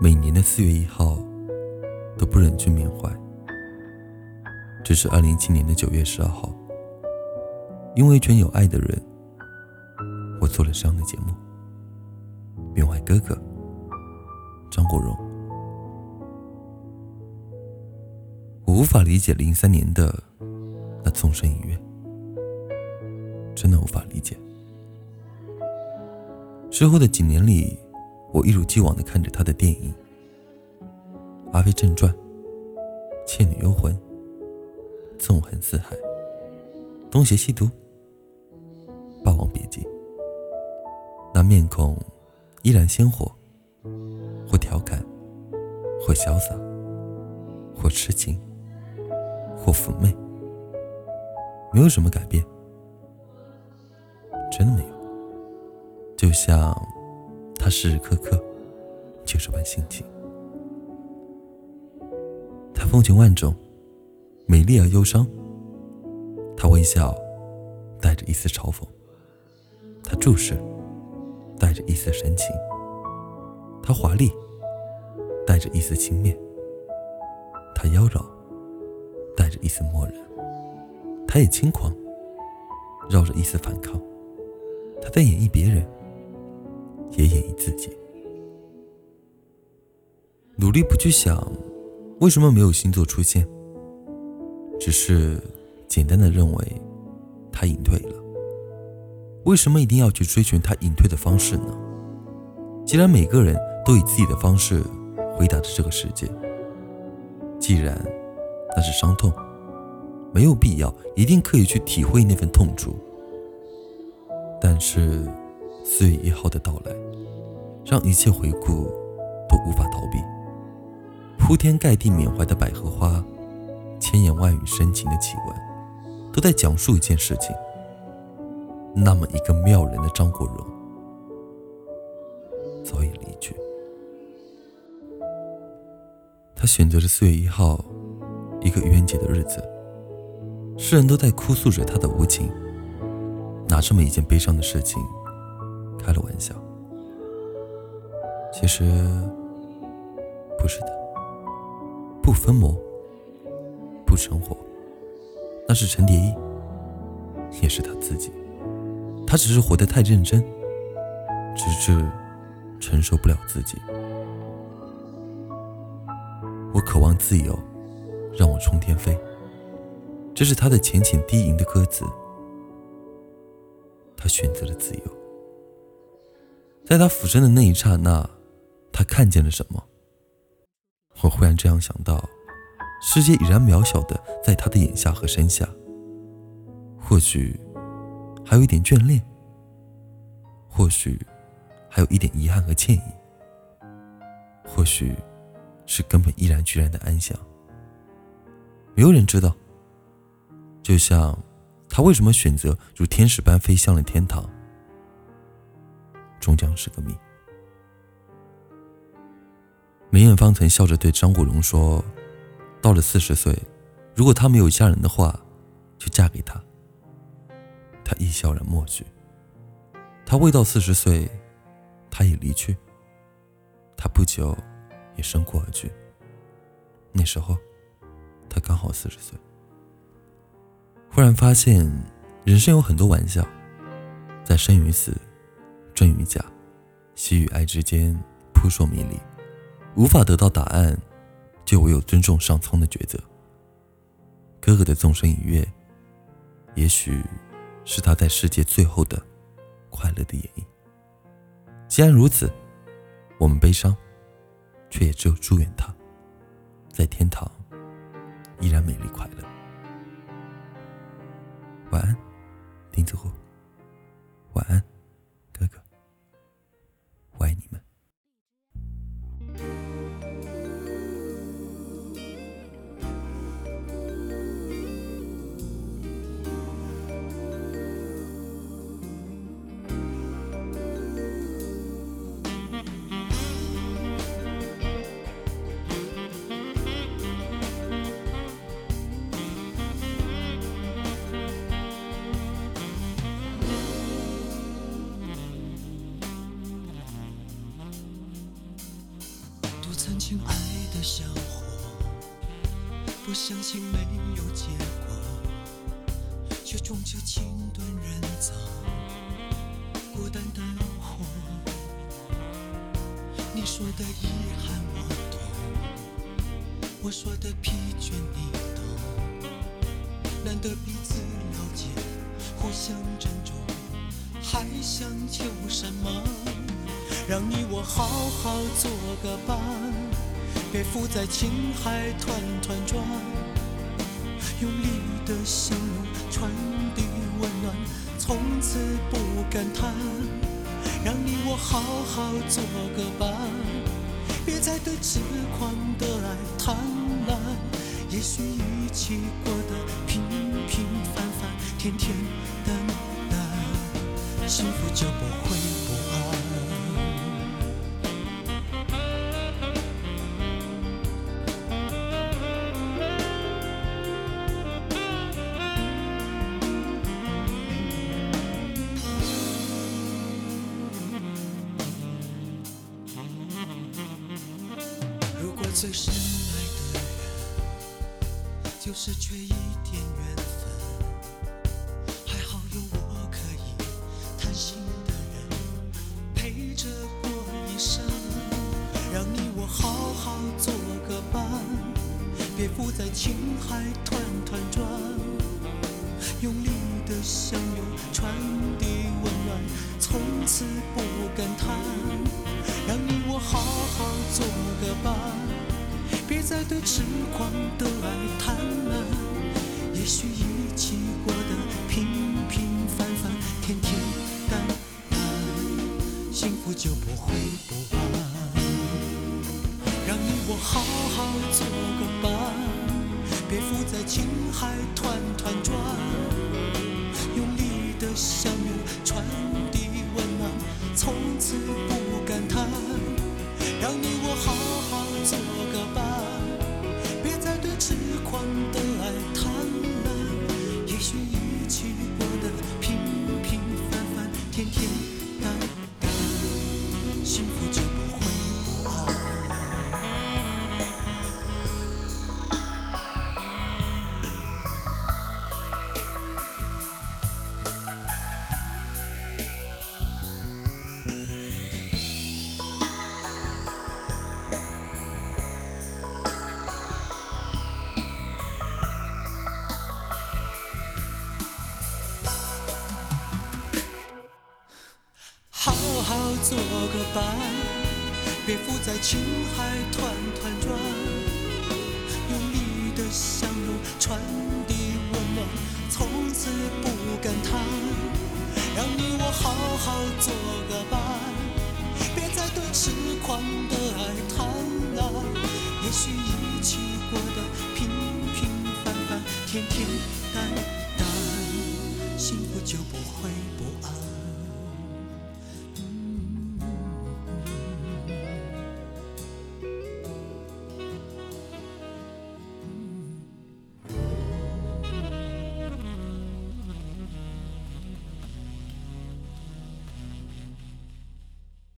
每年的四月一号都不忍去缅怀。这是二零一七年的九月十二号，因为一群有爱的人，我做了这样的节目，缅怀哥哥张国荣。我无法理解零三年的那纵身一跃，真的无法理解。之后的几年里，我一如既往的看着他的电影《阿飞正传》《倩女幽魂》。纵横四海，东邪西毒，霸王别姬。那面孔依然鲜活，或调侃，或潇洒，或痴情，或妩媚，没有什么改变，真的没有。就像他时时刻刻就这般心情，他风情万种。美丽而忧伤，他微笑，带着一丝嘲讽；他注视，带着一丝深情；他华丽，带着一丝轻蔑；他妖娆，带着一丝漠然；他也轻狂，绕着一丝反抗。他在演绎别人，也演绎自己，努力不去想为什么没有星座出现。只是简单的认为他隐退了。为什么一定要去追寻他隐退的方式呢？既然每个人都以自己的方式回答着这个世界，既然那是伤痛，没有必要一定刻意去体会那份痛楚。但是四月一号的到来，让一切回顾都无法逃避。铺天盖地缅怀的百合花。千言万语深情的启文，都在讲述一件事情。那么一个妙人的张国荣，早已离去。他选择了四月一号，一个愚人节的日子。世人都在哭诉着他的无情，拿这么一件悲伤的事情开了玩笑。其实不是的，不分魔。不成活，那是陈蝶衣，也是他自己。他只是活得太认真，直至承受不了自己。我渴望自由，让我冲天飞。这是他的浅浅低吟的歌词。他选择了自由，在他俯身的那一刹那，他看见了什么？我忽然这样想到。世界已然渺小的在他的眼下和身下，或许还有一点眷恋，或许还有一点遗憾和歉意，或许是根本毅然决然的安详。没有人知道，就像他为什么选择如天使般飞向了天堂，终将是个谜。梅艳芳曾笑着对张国荣说。到了四十岁，如果他没有嫁人的话，就嫁给他。他亦笑然默许。他未到四十岁，他也离去。他不久也生过而去。那时候，他刚好四十岁。忽然发现，人生有很多玩笑，在生与死、真与假、喜与哀之间扑朔迷离，无法得到答案。就唯有尊重上苍的抉择。哥哥的纵身一跃，也许是他在世界最后的快乐的演绎。既然如此，我们悲伤，却也只有祝愿他，在天堂依然美丽快乐。晚安，丁子虎。我相信没有结果，却终究情断人走，孤单的我。你说的遗憾我懂，我说的疲倦你懂，难得彼此了解，互相珍重，还想求什么？让你我好好做个伴，别浮在情海团团转，用力的相拥传递温暖，从此不感叹。让你我好好做个伴，别再对痴狂的爱贪婪。也许一起过得平平凡凡，天天淡淡，幸福就不会不最深爱的人就是缺一点缘分，还好有我可以贪心的人陪着过一生，让你我好好做个伴，别浮在情海团团转，用力的相拥传递温暖，从此不感叹。让你我好好做个伴，别再对痴狂的爱贪婪。也许一起过得平平凡凡，天天淡淡，幸福就不会不安。让你我好好做个伴，别浮在情海团团转，用力的相拥传好做个伴，别浮在情海团团转，用力的相拥传递温暖，从此不感叹。让你我好好做个伴，别再对痴狂的爱贪婪。也许一起过得平平凡凡，天天淡淡，幸福就不